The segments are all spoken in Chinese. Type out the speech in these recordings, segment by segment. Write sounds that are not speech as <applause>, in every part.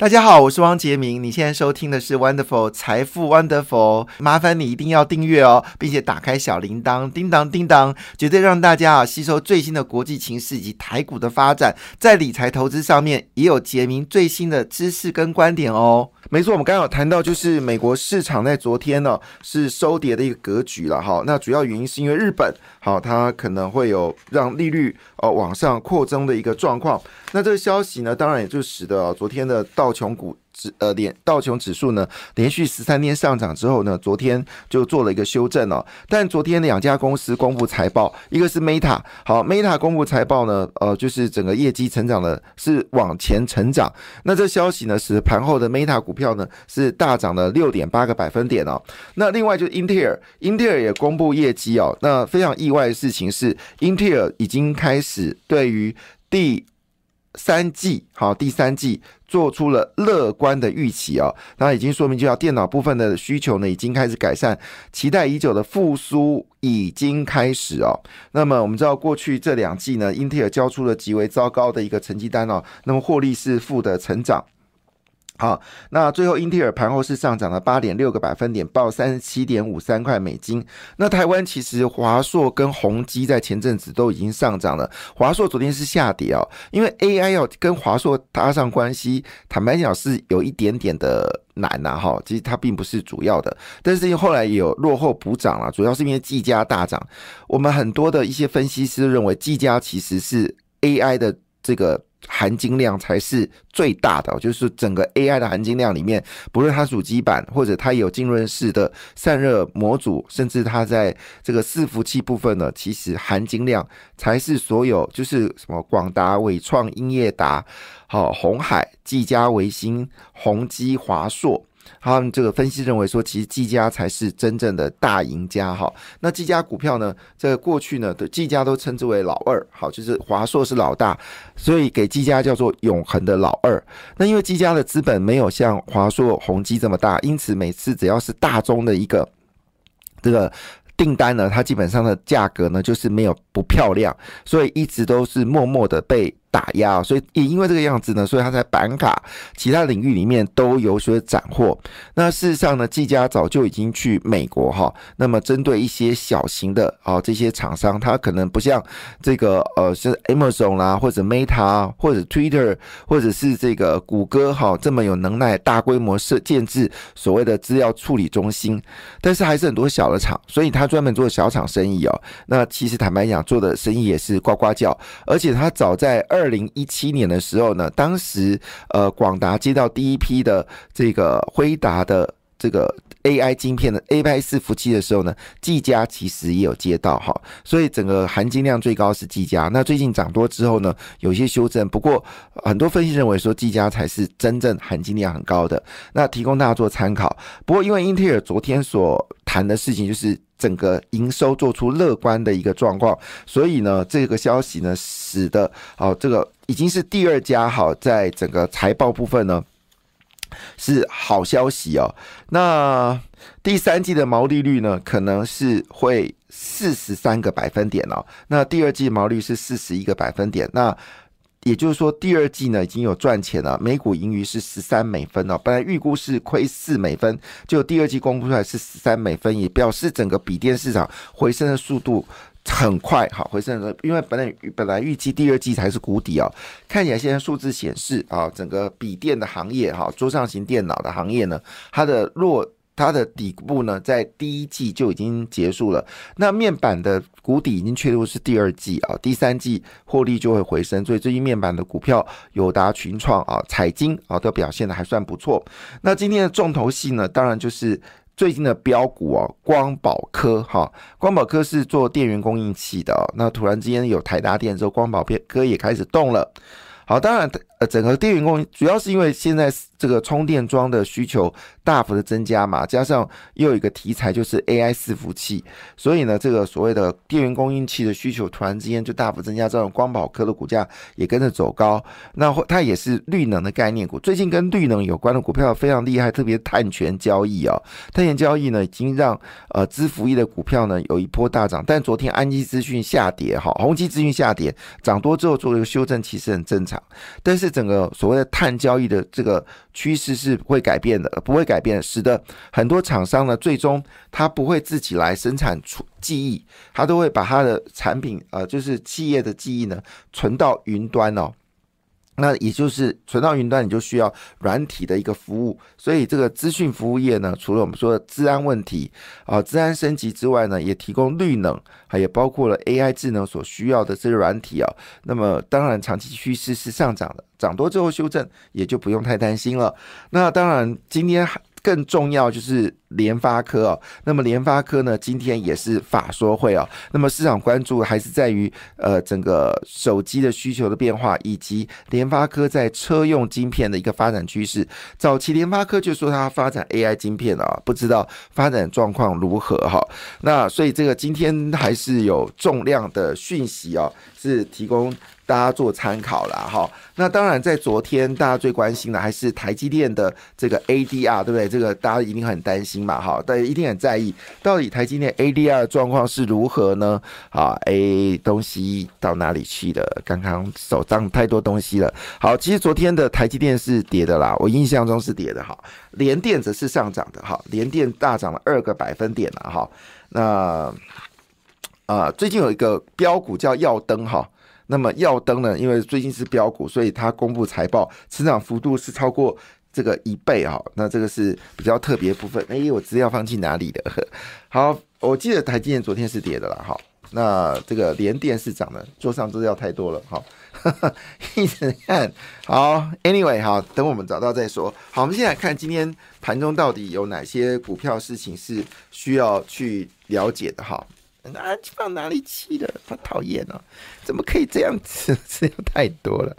大家好，我是汪杰明。你现在收听的是 Wonderful 财富 Wonderful，麻烦你一定要订阅哦，并且打开小铃铛，叮当叮当，绝对让大家啊吸收最新的国际情势以及台股的发展，在理财投资上面也有杰明最新的知识跟观点哦。没错，我们刚刚有谈到，就是美国市场在昨天呢是收跌的一个格局了哈。那主要原因是因为日本好，它可能会有让利率呃往上扩增的一个状况。那这个消息呢，当然也就使得昨天的道琼股。指呃连道琼指数呢连续十三天上涨之后呢，昨天就做了一个修正哦。但昨天两家公司公布财报，一个是 Meta，好，Meta 公布财报呢，呃，就是整个业绩成长的是往前成长。那这消息呢，使盘后的 Meta 股票呢是大涨了六点八个百分点哦。那另外就是英特尔，英特尔也公布业绩哦。那非常意外的事情是，英特尔已经开始对于第三季，好，第三季做出了乐观的预期哦，那已经说明，就要电脑部分的需求呢，已经开始改善，期待已久的复苏已经开始哦。那么我们知道，过去这两季呢，英特尔交出了极为糟糕的一个成绩单哦，那么获利是负的成长。好，那最后英特尔盘后是上涨了八点六个百分点，报三十七点五三块美金。那台湾其实华硕跟宏基在前阵子都已经上涨了，华硕昨天是下跌哦，因为 AI 要跟华硕搭上关系，坦白讲是有一点点的难呐哈。其实它并不是主要的，但是后来也有落后补涨了，主要是因为技嘉大涨。我们很多的一些分析师认为技嘉其实是 AI 的这个。含金量才是最大的，就是整个 AI 的含金量里面，不论它主机板或者它有浸润式的散热模组，甚至它在这个伺服器部分呢，其实含金量才是所有，就是什么广达、伟创、英业达、好红海、技嘉、维新、宏基、华硕。他们这个分析认为说，其实技嘉才是真正的大赢家哈。那技嘉股票呢，在过去呢，的技嘉都称之为老二，好，就是华硕是老大，所以给技嘉叫做永恒的老二。那因为技嘉的资本没有像华硕、宏基这么大，因此每次只要是大中的一个这个订单呢，它基本上的价格呢就是没有不漂亮，所以一直都是默默的被。打压，所以也因为这个样子呢，所以它在板卡其他领域里面都有所斩获。那事实上呢，技嘉早就已经去美国哈，那么针对一些小型的啊这些厂商，它可能不像这个呃是 Amazon 啦，或者 Meta 或者 Twitter 或者是这个谷歌哈这么有能耐大规模设建制所谓的资料处理中心，但是还是很多小的厂，所以他专门做小厂生意哦。那其实坦白讲，做的生意也是呱呱叫，而且他早在二。二零一七年的时候呢，当时呃广达接到第一批的这个辉达的这个 AI 晶片的 AI 伺服器的时候呢，技嘉其实也有接到哈，所以整个含金量最高是技嘉。那最近涨多之后呢，有些修正，不过很多分析认为说技嘉才是真正含金量很高的，那提供大家做参考。不过因为英特尔昨天所谈的事情就是。整个营收做出乐观的一个状况，所以呢，这个消息呢，使得哦，这个已经是第二家好，在整个财报部分呢是好消息哦。那第三季的毛利率呢，可能是会四十三个百分点哦。那第二季毛利是四十一个百分点。那也就是说，第二季呢已经有赚钱了，每股盈余是十三美分哦。本来预估是亏四美分，就第二季公布出来是十三美分，也表示整个笔电市场回升的速度很快。好，回升的，因为本来本来预计第二季才是谷底啊，看起来现在数字显示啊，整个笔电的行业哈，桌上型电脑的行业呢，它的弱。它的底部呢，在第一季就已经结束了。那面板的谷底已经确入是第二季啊，第三季获利就会回升。所以最近面板的股票，友达、群创啊、彩晶啊，都表现的还算不错。那今天的重头戏呢，当然就是最近的标股哦，光宝科哈。光宝科是做电源供应器的，那突然之间有台达电之后，光宝科也开始动了。好，当然，呃，整个电源供应主要是因为现在这个充电桩的需求大幅的增加嘛，加上又有一个题材就是 AI 伺服器，所以呢，这个所谓的电源供应器的需求突然之间就大幅增加，这种光宝科的股价也跟着走高。那它也是绿能的概念股，最近跟绿能有关的股票非常厉害，特别碳权交易啊，碳权交易呢已经让呃支付一的股票呢有一波大涨，但昨天安基资讯下跌，哈，宏基资讯下跌，涨多之后做了一个修正，其实很正常。但是整个所谓的碳交易的这个趋势是会改变的，不会改变，使得很多厂商呢，最终他不会自己来生产出记忆，他都会把他的产品，呃，就是企业的记忆呢，存到云端哦。那也就是存到云端，你就需要软体的一个服务，所以这个资讯服务业呢，除了我们说的治安问题啊、治安升级之外呢，也提供绿能，还也包括了 AI 智能所需要的这些软体啊。那么当然，长期趋势是上涨的，涨多之后修正也就不用太担心了。那当然，今天。更重要就是联发科哦，那么联发科呢，今天也是法说会哦，那么市场关注还是在于呃整个手机的需求的变化，以及联发科在车用晶片的一个发展趋势。早期联发科就说它发展 AI 晶片啊，不知道发展状况如何哈。那所以这个今天还是有重量的讯息哦，是提供。大家做参考了哈，那当然在昨天大家最关心的还是台积电的这个 ADR，对不对？这个大家一定很担心嘛，哈，大家一定很在意，到底台积电 ADR 的状况是如何呢？啊，A 东西到哪里去了？刚刚手上太多东西了。好，其实昨天的台积电是跌的啦，我印象中是跌的哈，联电则是上涨的哈，联电大涨了二个百分点了哈。那啊，最近有一个标股叫耀登哈。那么耀登呢？因为最近是标股，所以它公布财报，成长幅度是超过这个一倍啊。那这个是比较特别部分。哎，我资料放进哪里的？好，我记得台积电昨天是跌的啦。好，那这个连电是涨的，桌上资料太多了。好，<laughs> 一直看。好，Anyway，哈，等我们找到再说。好，我们现在看今天盘中到底有哪些股票事情是需要去了解的。哈。哪放哪里去了？好讨厌哦！怎么可以这样子？<laughs> 资料太多了。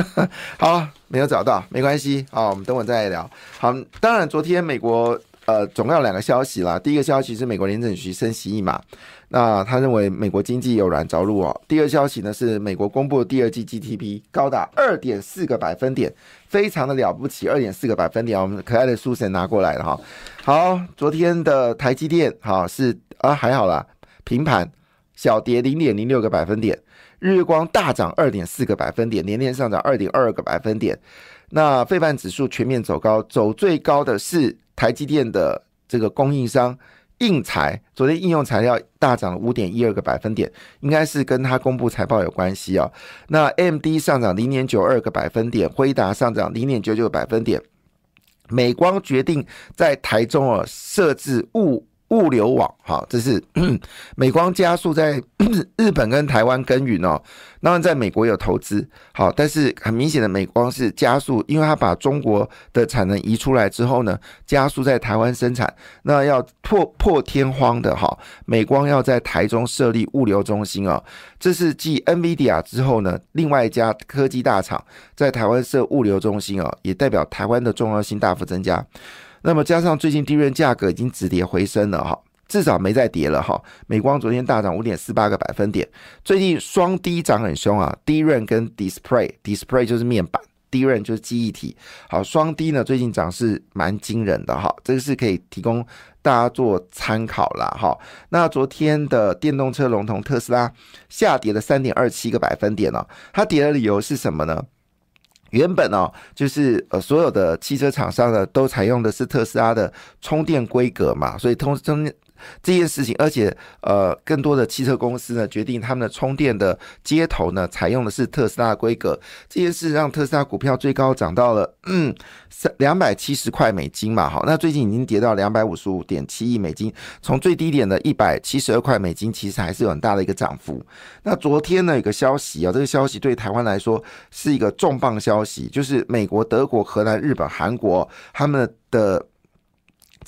<laughs> 好，没有找到，没关系。好，我们等会再来聊。好，当然，昨天美国呃总共有两个消息啦。第一个消息是美国联准局升息一码，那他认为美国经济有软着陆哦。第二消息呢是美国公布的第二季 GDP 高达二点四个百分点，非常的了不起，二点四个百分点。我们可爱的书神拿过来了哈。好，昨天的台积电好是啊还好啦。平盘小跌零点零六个百分点，日光大涨二点四个百分点，年年上涨二点二个百分点。那费半指数全面走高，走最高的是台积电的这个供应商应材，昨天应用材料大涨了五点一二个百分点，应该是跟它公布财报有关系啊。那 M D 上涨零点九二个百分点，辉达上涨零点九九个百分点，美光决定在台中啊设置物。物流网，哈，这是 <clears throat> 美光加速在 <clears throat> 日本跟台湾耕耘哦。当然，在美国有投资，好，但是很明显的，美光是加速，因为它把中国的产能移出来之后呢，加速在台湾生产。那要破破天荒的哈，美光要在台中设立物流中心啊，这是继 NVIDIA 之后呢，另外一家科技大厂在台湾设物流中心哦，也代表台湾的重要性大幅增加。那么加上最近低润价格已经止跌回升了哈，至少没再跌了哈。美光昨天大涨五点四八个百分点，最近双低涨很凶啊，低润跟 Display，Display 就是面板，低润就是记忆体。好，双低呢最近涨势蛮惊人的哈，这个是可以提供大家做参考啦哈。那昨天的电动车龙头特斯拉下跌了三点二七个百分点哦，它跌的理由是什么呢？原本哦，就是呃，所有的汽车厂商呢，都采用的是特斯拉的充电规格嘛，所以通充。这件事情，而且呃，更多的汽车公司呢，决定他们的充电的接头呢，采用的是特斯拉的规格。这件事让特斯拉股票最高涨到了嗯三两百七十块美金嘛，好，那最近已经跌到两百五十五点七亿美金，从最低点的一百七十二块美金，其实还是有很大的一个涨幅。那昨天呢，有个消息啊，这个消息对台湾来说是一个重磅消息，就是美国、德国、荷兰、日本、韩国他们的。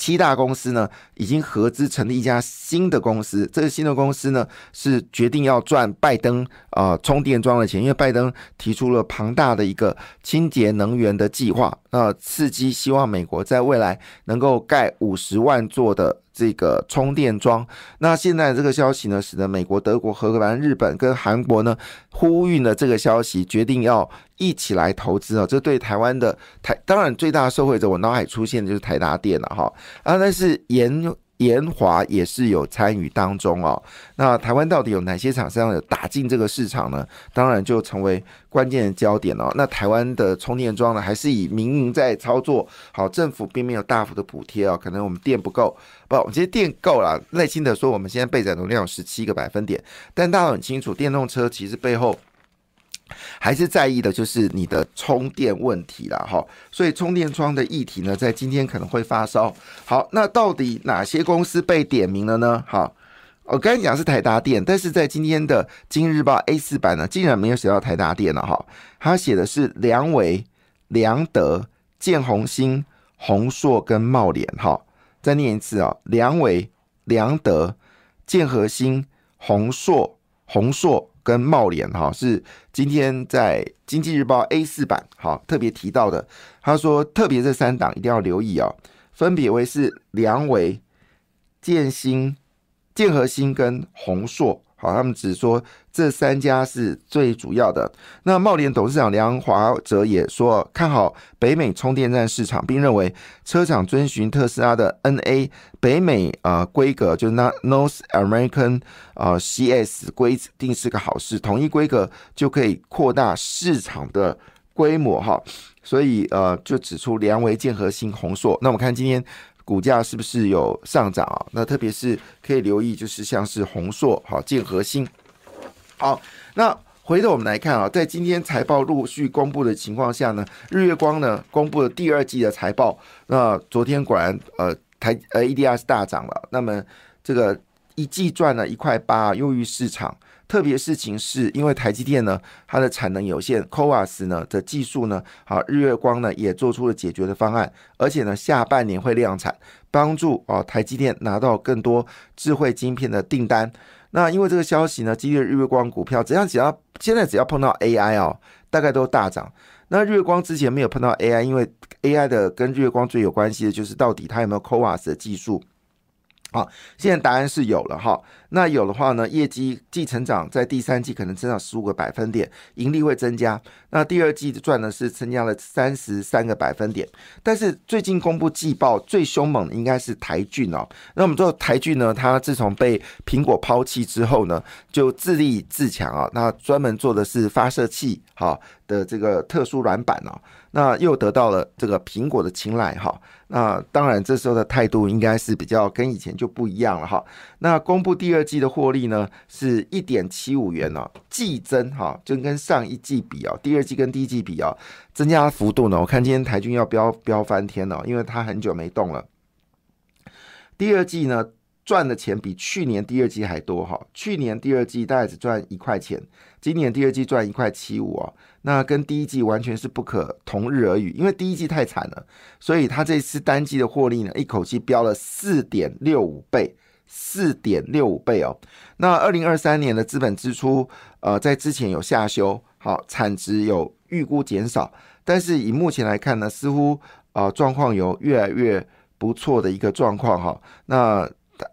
七大公司呢，已经合资成立一家新的公司。这个新的公司呢，是决定要赚拜登啊充电桩的钱，因为拜登提出了庞大的一个清洁能源的计划，那刺激希望美国在未来能够盖五十万座的。这个充电桩，那现在这个消息呢，使得美国、德国、荷兰、日本跟韩国呢，呼吁了这个消息，决定要一起来投资啊。这对台湾的台，当然最大的受惠者，我脑海出现的就是台达电了哈啊。但是研延华也是有参与当中哦。那台湾到底有哪些厂商有打进这个市场呢？当然就成为关键的焦点哦。那台湾的充电桩呢，还是以民营在操作，好，政府并没有大幅的补贴哦。可能我们电不够，不，我们其实电够了。耐心的说，我们现在备载容量有十七个百分点，但大家很清楚，电动车其实背后。还是在意的就是你的充电问题了哈，所以充电桩的议题呢，在今天可能会发烧。好，那到底哪些公司被点名了呢？好，我刚才讲是台达电，但是在今天的《今日报》A 四版呢，竟然没有写到台达电了哈，他写的是良维、良德、建宏兴、宏硕跟茂联哈。再念一次啊，良维、良德、建和兴、宏硕、宏硕。跟茂联哈是今天在经济日报 A 四版哈特别提到的，他说特别这三档一定要留意哦，分别为是梁维、建新、建和新跟宏硕。好，他们只说这三家是最主要的。那茂联董事长梁华哲也说看好北美充电站市场，并认为车厂遵循特斯拉的 NA 北美啊规格，就是那 North American 啊 CS 规定是个好事，统一规格就可以扩大市场的规模哈。所以呃，就指出梁为建和新红硕。那我们看今天。股价是不是有上涨啊？那特别是可以留意，就是像是宏硕、好建核心。好，那回头我们来看啊，在今天财报陆续公布的情况下呢，日月光呢公布了第二季的财报。那昨天果然呃台呃 EDR 是大涨了，那么这个一季赚了一块八，优于市场。特别事情是因为台积电呢，它的产能有限，Coas 呢的技术呢，好日月光呢也做出了解决的方案，而且呢下半年会量产，帮助啊台积电拿到更多智慧晶片的订单。那因为这个消息呢，激励日月光股票，只要只要现在只要碰到 AI 哦，大概都大涨。那日月光之前没有碰到 AI，因为 AI 的跟日月光最有关系的就是到底它有没有 Coas 的技术。好，现在答案是有了哈。那有的话呢，业绩季成长在第三季可能增长十五个百分点，盈利会增加。那第二季赚的是增加了三十三个百分点。但是最近公布季报最凶猛的应该是台骏哦。那我们知道台骏呢，它自从被苹果抛弃之后呢，就自立自强啊。那专门做的是发射器哈的这个特殊软板哦。那又得到了这个苹果的青睐哈。那当然这时候的态度应该是比较跟以前就不一样了哈。那公布第二二季的获利呢，是一点七五元哦，季增哈，就跟上一季比哦，第二季跟第一季比哦，增加幅度呢，我看今天台军要飙飙翻天了，因为它很久没动了。第二季呢？赚的钱比去年第二季还多哈，去年第二季大概只赚一块钱，今年第二季赚一块七五啊，那跟第一季完全是不可同日而语，因为第一季太惨了，所以他这次单季的获利呢，一口气飙了四点六五倍，四点六五倍哦。那二零二三年的资本支出，呃，在之前有下修，好，产值有预估减少，但是以目前来看呢，似乎啊状况有越来越不错的一个状况哈，那。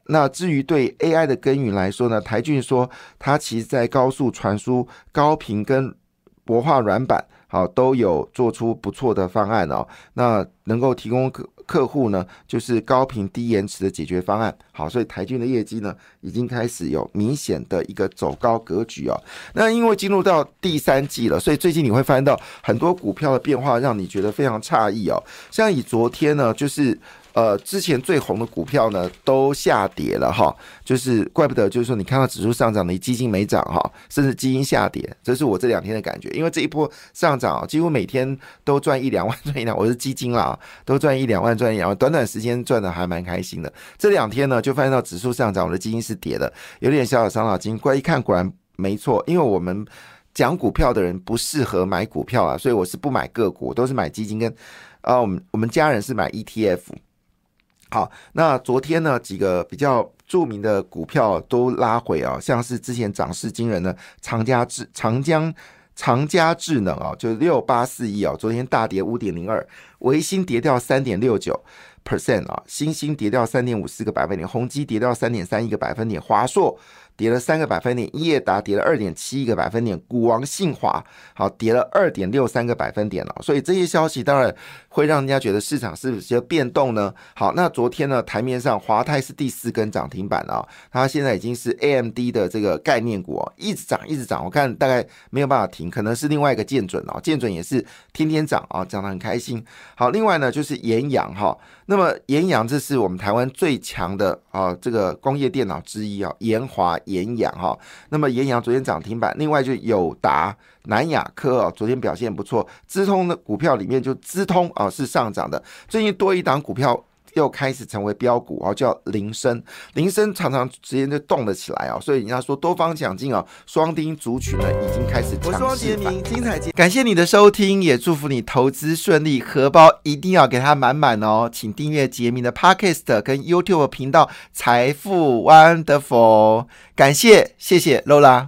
那至于对 AI 的耕耘来说呢，台俊说，它其实在高速传输、高频跟薄化软板，好都有做出不错的方案哦。那能够提供客户呢，就是高频低延迟的解决方案。好，所以台军的业绩呢，已经开始有明显的一个走高格局哦。那因为进入到第三季了，所以最近你会发现到很多股票的变化，让你觉得非常诧异哦。像以昨天呢，就是。呃，之前最红的股票呢都下跌了哈，就是怪不得，就是说你看到指数上涨，你基金没涨哈，甚至基金下跌，这是我这两天的感觉。因为这一波上涨，几乎每天都赚一两万，赚一两，我是基金啦，都赚一两万，赚一两万，短短时间赚的还蛮开心的。这两天呢，就发现到指数上涨，我的基金是跌的，有点小小伤脑筋。过一看，果然没错，因为我们讲股票的人不适合买股票啊，所以我是不买个股，都是买基金跟啊，我们我们家人是买 ETF。好，那昨天呢，几个比较著名的股票都拉回啊，像是之前涨势惊人的长嘉智、长江、长嘉智能啊，就六八四一啊，昨天大跌五点零二。维新跌掉三点六九 percent 啊，新兴跌掉三点五四个百分点，宏基跌掉三点三一个百分点，华硕。跌了三个百分点，业达跌了二点七一个百分点，股王信华好跌了二点六三个百分点了，所以这些消息当然会让人家觉得市场是不是有变动呢？好，那昨天呢台面上华泰是第四根涨停板啊，它现在已经是 AMD 的这个概念股哦，一直涨一直涨，我看大概没有办法停，可能是另外一个建准哦，建准也是天天涨啊，涨得很开心。好，另外呢就是延阳哈，那么延阳这是我们台湾最强的啊这个工业电脑之一啊，延华。延阳哈，那么延阳昨天涨停板，另外就友达、南亚科啊，昨天表现不错。资通的股票里面就资通啊是上涨的，最近多一档股票。又开始成为标股哦，叫铃声，铃声常常直接就动了起来哦，所以人家说多方抢进哦，双丁族群呢已经开始。我是王杰明，精彩节，感谢你的收听，也祝福你投资顺利，荷包一定要给它满满哦，请订阅杰明的 Podcast 跟 YouTube 频道财富 Wonderful，感谢谢谢 Lola。